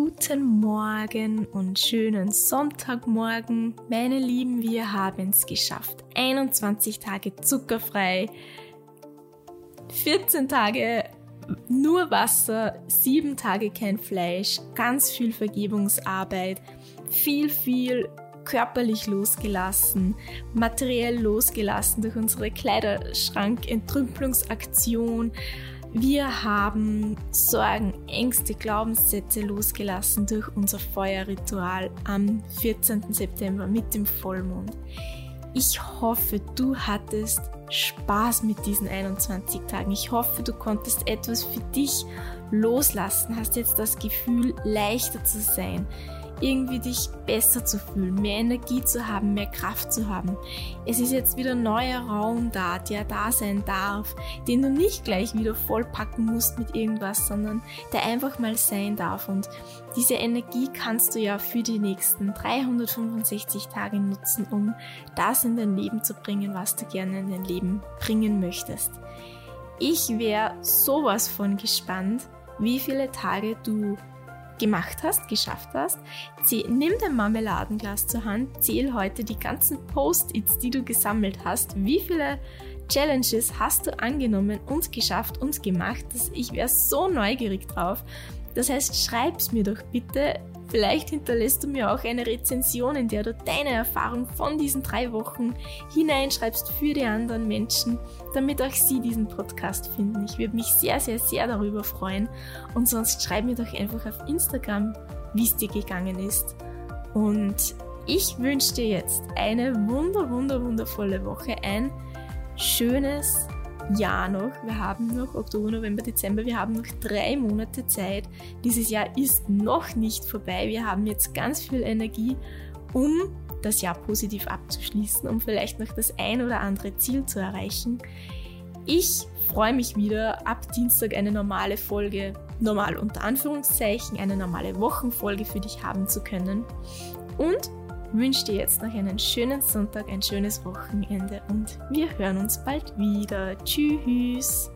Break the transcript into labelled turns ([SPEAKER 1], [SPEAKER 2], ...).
[SPEAKER 1] Guten Morgen und schönen Sonntagmorgen. Meine Lieben, wir haben es geschafft. 21 Tage zuckerfrei, 14 Tage nur Wasser, 7 Tage kein Fleisch, ganz viel Vergebungsarbeit, viel, viel körperlich losgelassen, materiell losgelassen durch unsere Kleiderschrank-Entrümpelungsaktion. Wir haben Sorgen, Ängste, Glaubenssätze losgelassen durch unser Feuerritual am 14. September mit dem Vollmond. Ich hoffe, du hattest Spaß mit diesen 21 Tagen. Ich hoffe, du konntest etwas für dich loslassen, hast jetzt das Gefühl, leichter zu sein, irgendwie dich besser zu fühlen, mehr Energie zu haben, mehr Kraft zu haben. Es ist jetzt wieder neuer Raum da, der da sein darf, den du nicht gleich wieder vollpacken musst mit irgendwas, sondern der einfach mal sein darf. Und diese Energie kannst du ja für die nächsten 365 Tage nutzen, um das in dein Leben zu bringen, was du gerne in dein Leben bringen möchtest. Ich wäre sowas von gespannt, wie viele Tage du gemacht hast, geschafft hast. Nimm dein Marmeladenglas zur Hand, zähl heute die ganzen Post-its, die du gesammelt hast. Wie viele Challenges hast du angenommen und geschafft und gemacht? Ich wäre so neugierig drauf. Das heißt, schreib's mir doch bitte Vielleicht hinterlässt du mir auch eine Rezension, in der du deine Erfahrung von diesen drei Wochen hineinschreibst für die anderen Menschen, damit auch sie diesen Podcast finden. Ich würde mich sehr, sehr, sehr darüber freuen. Und sonst schreib mir doch einfach auf Instagram, wie es dir gegangen ist. Und ich wünsche dir jetzt eine wunder, wunder, wundervolle Woche, ein schönes Jahr noch. Wir haben noch Oktober, November, Dezember. Wir haben noch drei Monate Zeit. Dieses Jahr ist noch nicht vorbei. Wir haben jetzt ganz viel Energie, um das Jahr positiv abzuschließen, um vielleicht noch das ein oder andere Ziel zu erreichen. Ich freue mich wieder, ab Dienstag eine normale Folge, normal unter Anführungszeichen, eine normale Wochenfolge für dich haben zu können. Und wünsche dir jetzt noch einen schönen Sonntag, ein schönes Wochenende und wir hören uns bald wieder. Tschüss!